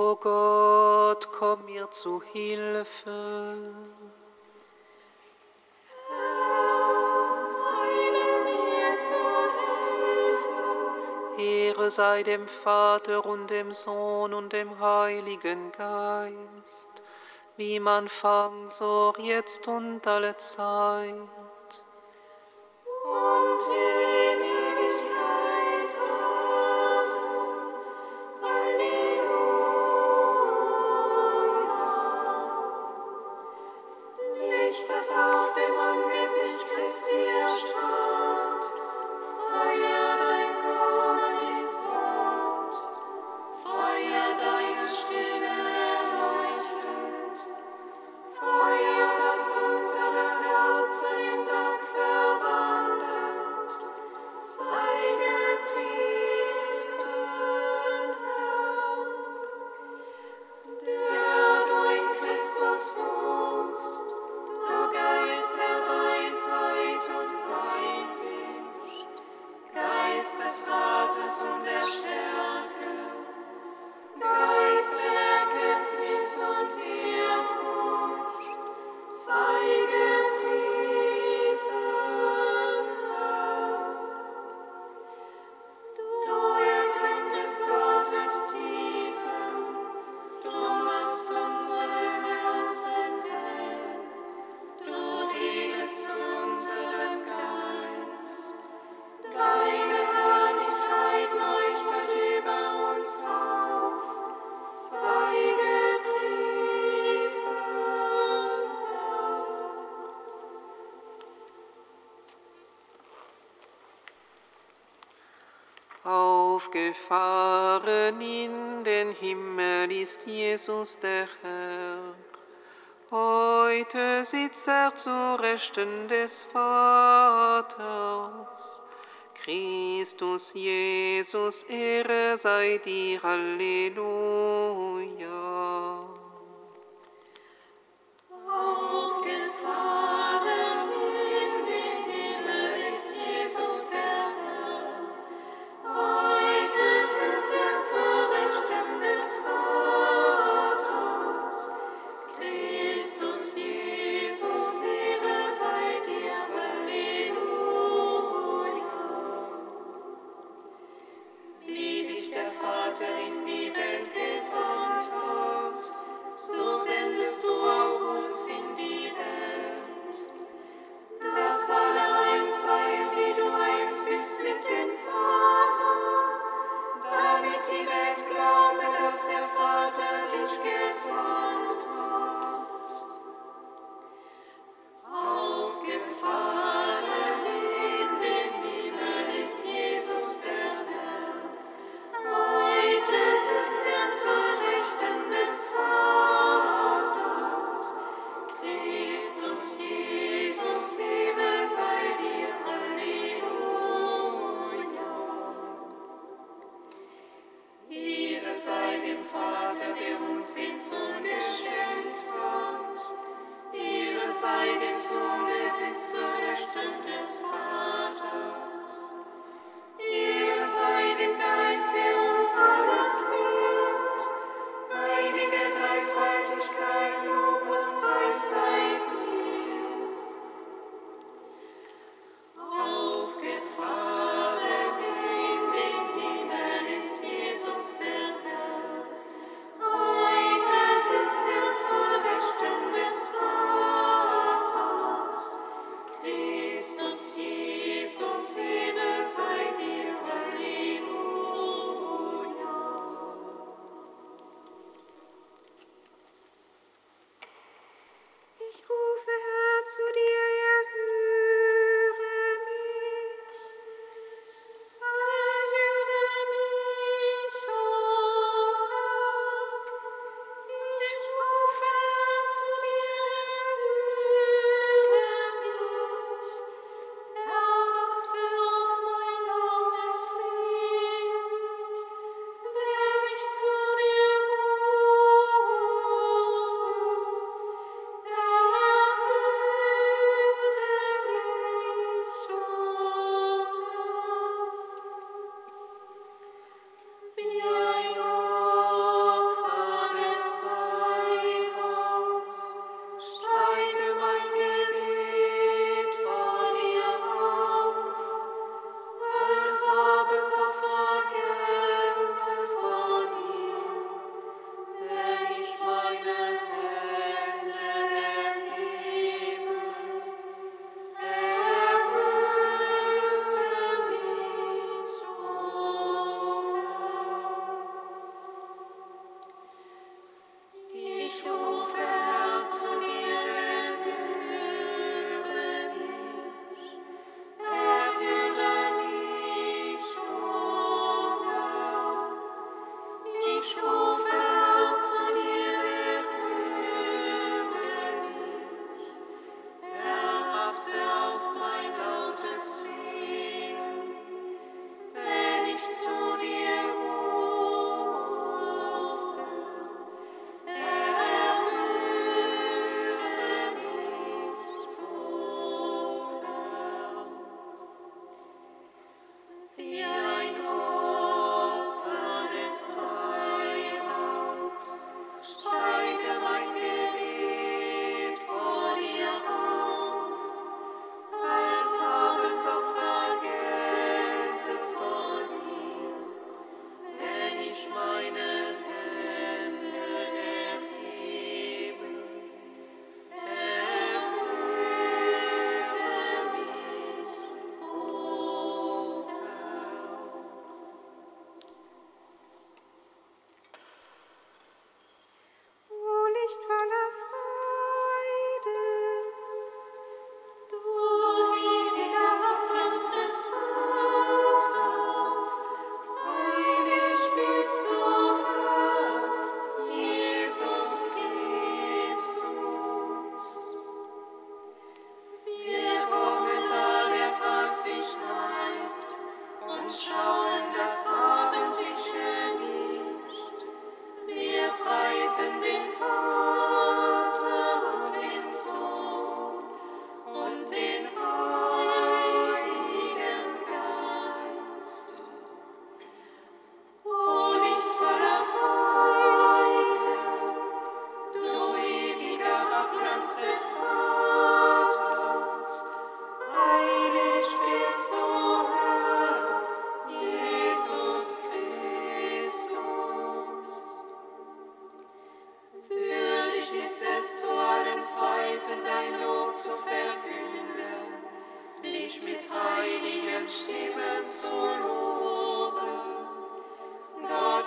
O Gott, komm mir zu Hilfe. Herr. Ehre sei dem Vater und dem Sohn und dem Heiligen Geist, wie man fang, so jetzt und alle Zeit. Und jetzt Aufgefahren in den Himmel ist Jesus der Herr. Heute sitzt er zu Rechten des Vaters. Christus Jesus, Ehre sei dir, Halleluja. sei dem Sohne sitzt zur Rechten des Vaters.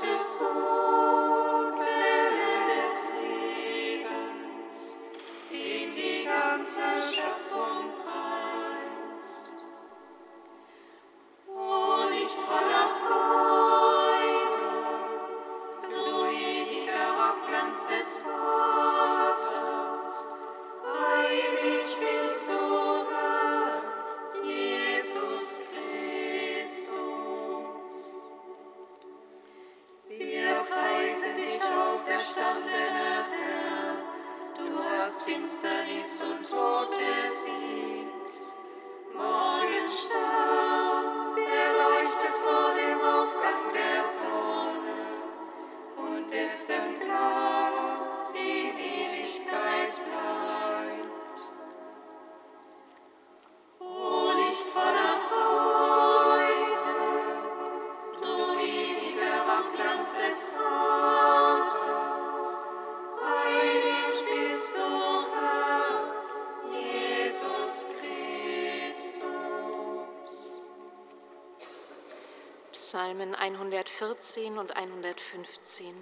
to soar. 114 und 115.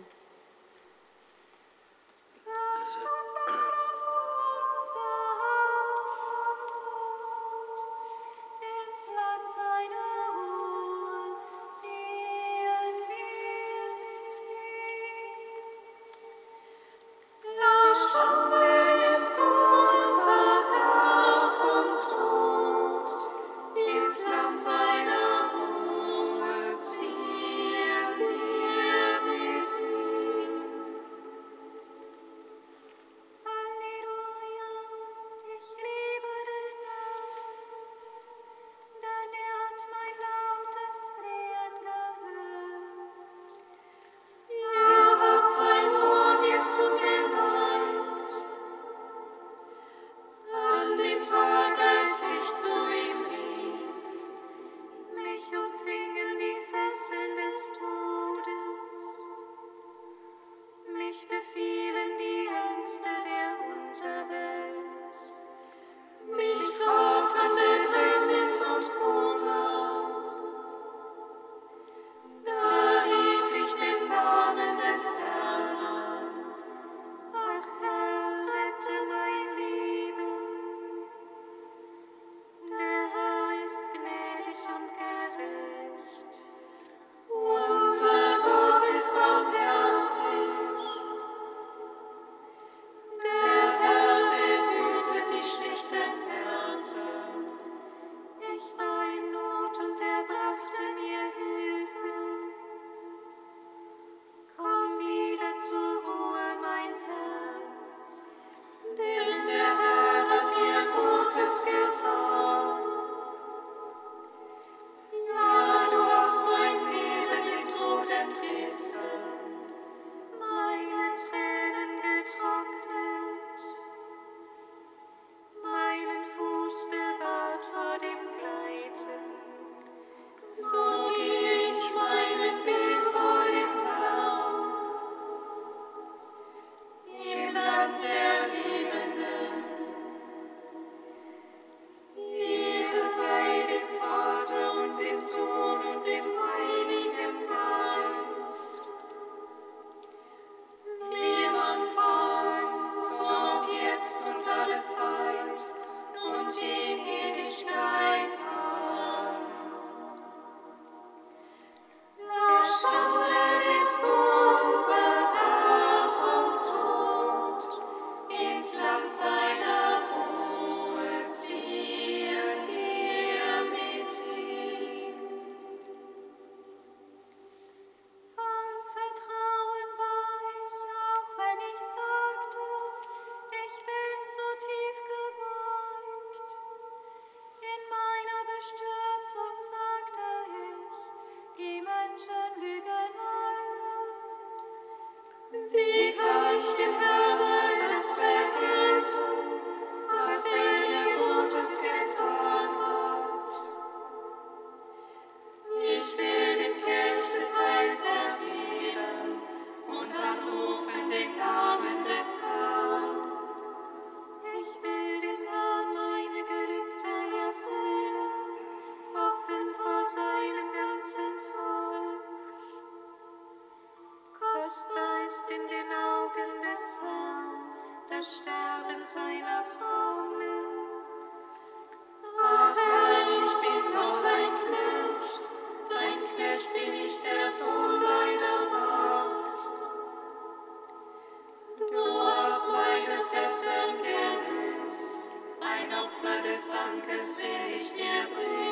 Opfer des Dankes will ich dir bringen.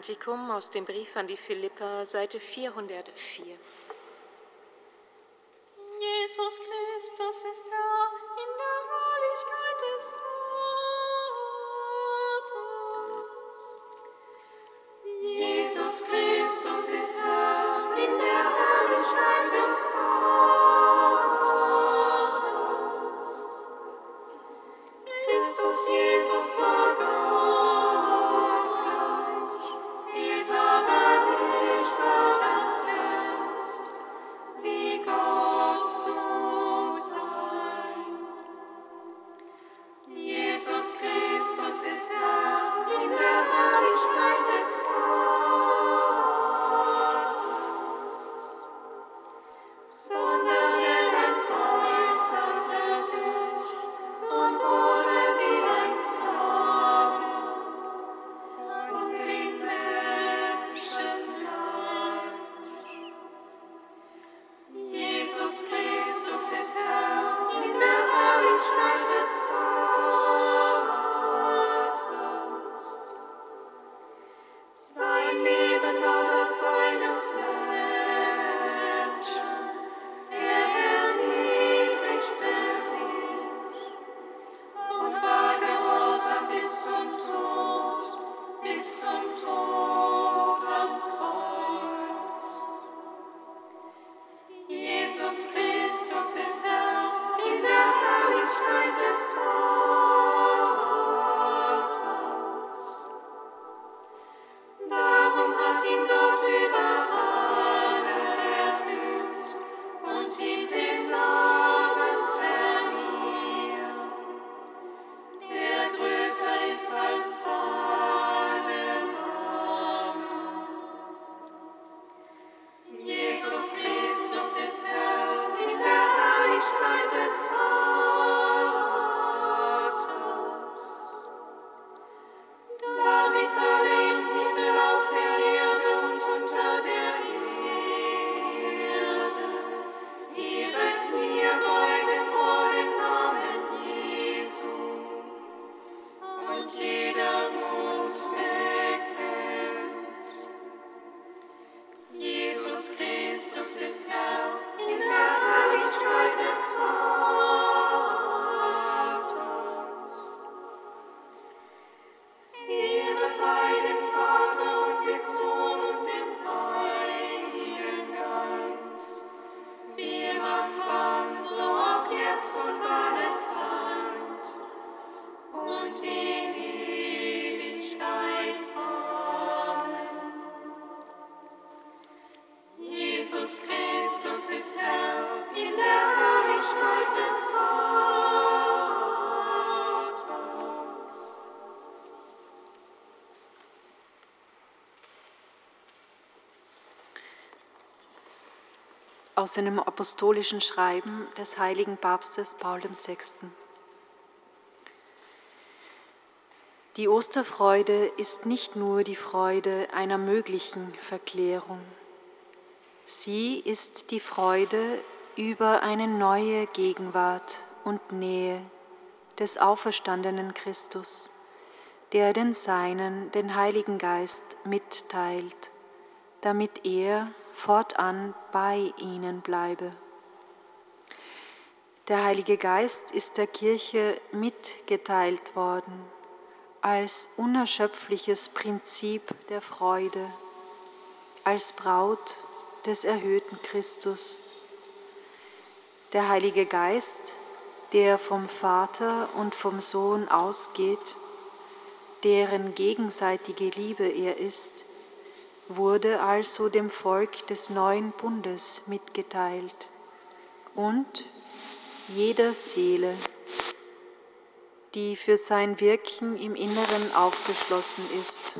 Kantikum aus dem Brief an die Philipper, Seite 404. Jesus Christus ist Herr in der Herrlichkeit des Vaters. Jesus Christus ist Herr aus einem apostolischen Schreiben des heiligen Papstes Paul VI. Die Osterfreude ist nicht nur die Freude einer möglichen Verklärung. Sie ist die Freude über eine neue Gegenwart und Nähe des auferstandenen Christus, der den Seinen den Heiligen Geist mitteilt, damit er fortan bei ihnen bleibe. Der Heilige Geist ist der Kirche mitgeteilt worden als unerschöpfliches Prinzip der Freude, als Braut des erhöhten Christus. Der Heilige Geist, der vom Vater und vom Sohn ausgeht, deren gegenseitige Liebe er ist, wurde also dem Volk des neuen Bundes mitgeteilt und jeder Seele, die für sein Wirken im Inneren aufgeschlossen ist.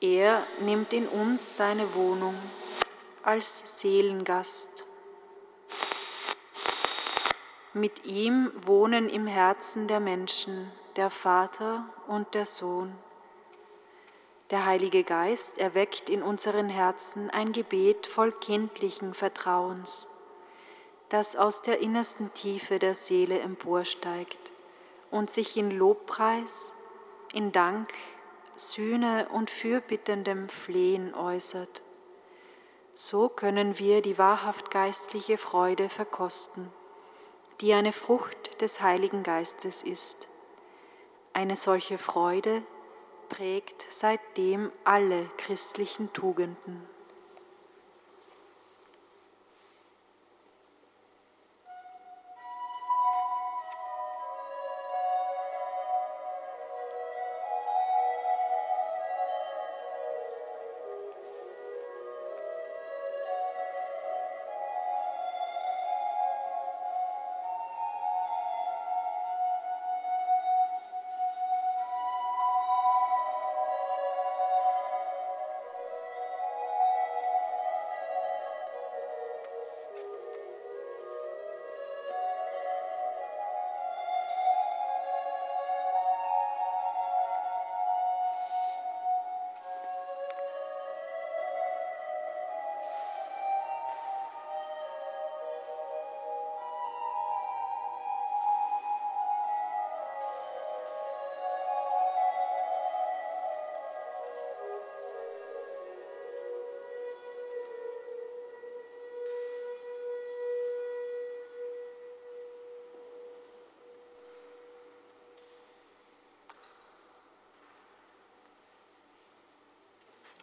Er nimmt in uns seine Wohnung als Seelengast. Mit ihm wohnen im Herzen der Menschen der Vater und der Sohn der Heilige Geist erweckt in unseren Herzen ein Gebet voll kindlichen Vertrauens, das aus der innersten Tiefe der Seele emporsteigt und sich in Lobpreis, in Dank, Sühne und fürbittendem Flehen äußert. So können wir die wahrhaft geistliche Freude verkosten, die eine Frucht des Heiligen Geistes ist. Eine solche Freude, prägt seitdem alle christlichen Tugenden.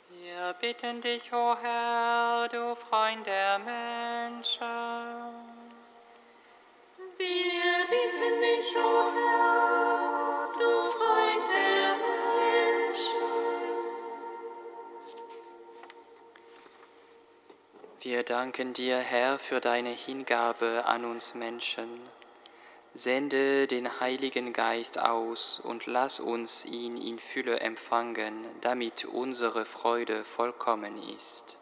Wir bitten dich, o oh Herr, du Freund der Menschen. Wir bitten dich, o oh Herr, du Freund der Menschen. Wir danken dir, Herr, für deine Hingabe an uns Menschen Sende den Heiligen Geist aus und lass uns ihn in Fülle empfangen, damit unsere Freude vollkommen ist.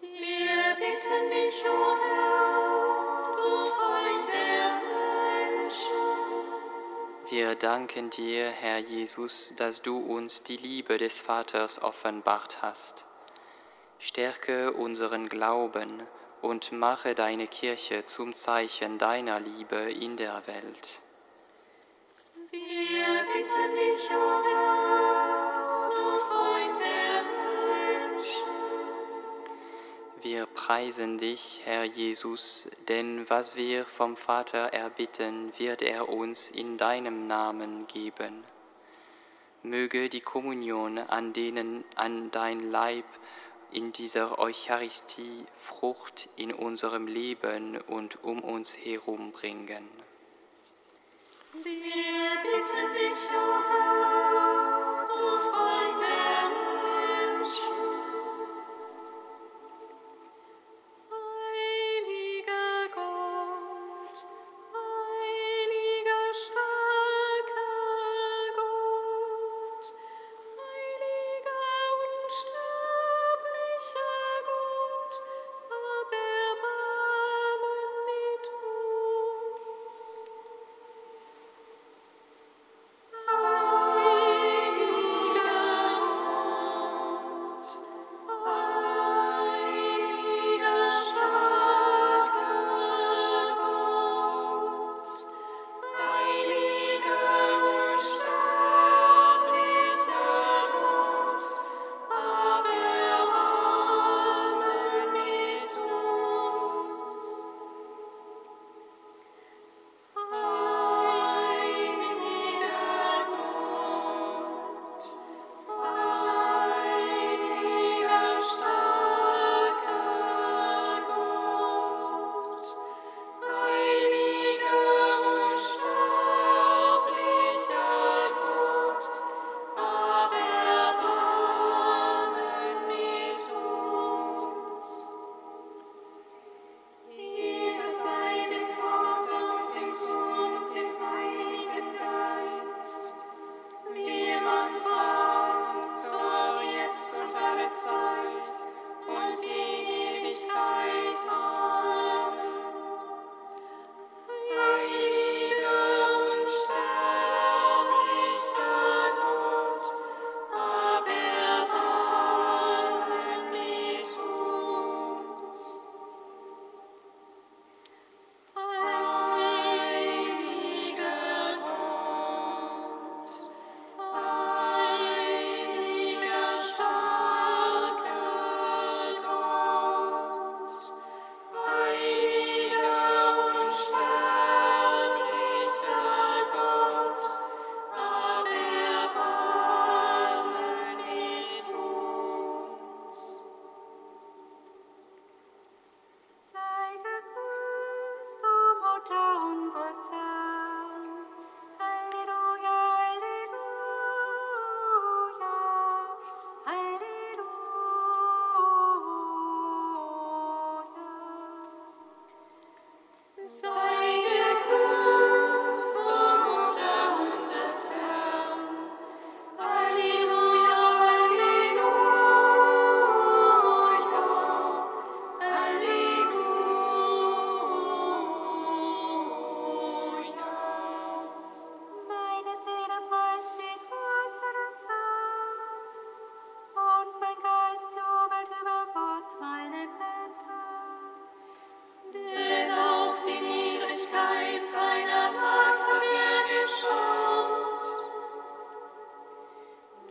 Wir bitten dich, o oh Herr, du Freund der Menschen. Wir danken dir, Herr Jesus, dass du uns die Liebe des Vaters offenbart hast. Stärke unseren Glauben und mache deine Kirche zum Zeichen deiner Liebe in der Welt. Wir bitten dich, o oh Herr, du Freund der Menschen. Wir preisen dich, Herr Jesus, denn was wir vom Vater erbitten, wird er uns in deinem Namen geben. Möge die Kommunion an denen an dein Leib in dieser Eucharistie Frucht in unserem Leben und um uns herum bringen. Wir bitten dich, o oh Herr,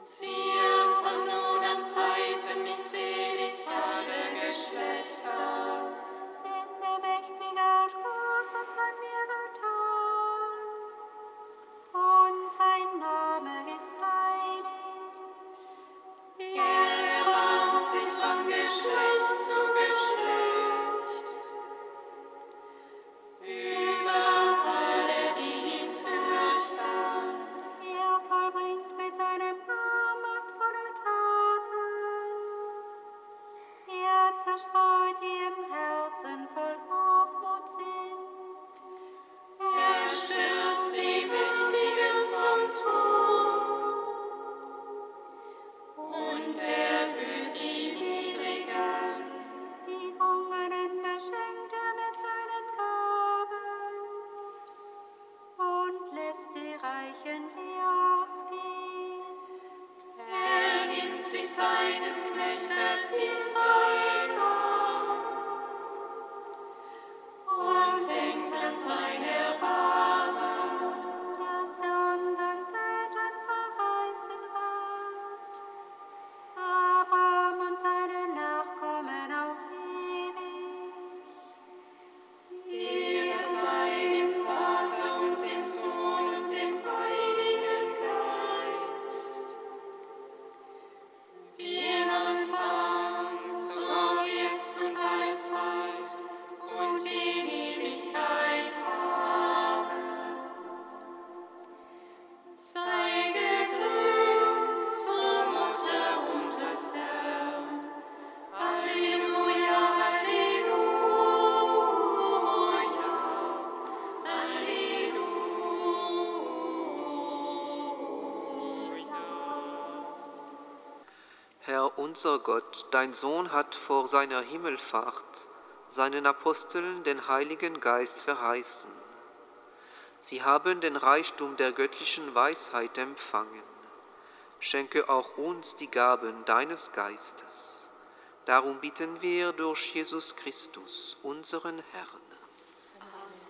Siehe, von nun an preisen mich selig alle Geschlechter. justice. Unser Gott, dein Sohn hat vor seiner Himmelfahrt seinen Aposteln den Heiligen Geist verheißen. Sie haben den Reichtum der göttlichen Weisheit empfangen. Schenke auch uns die Gaben deines Geistes. Darum bitten wir durch Jesus Christus, unseren Herrn. Amen.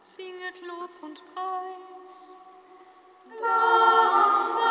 Singet Lob und Preis. Lob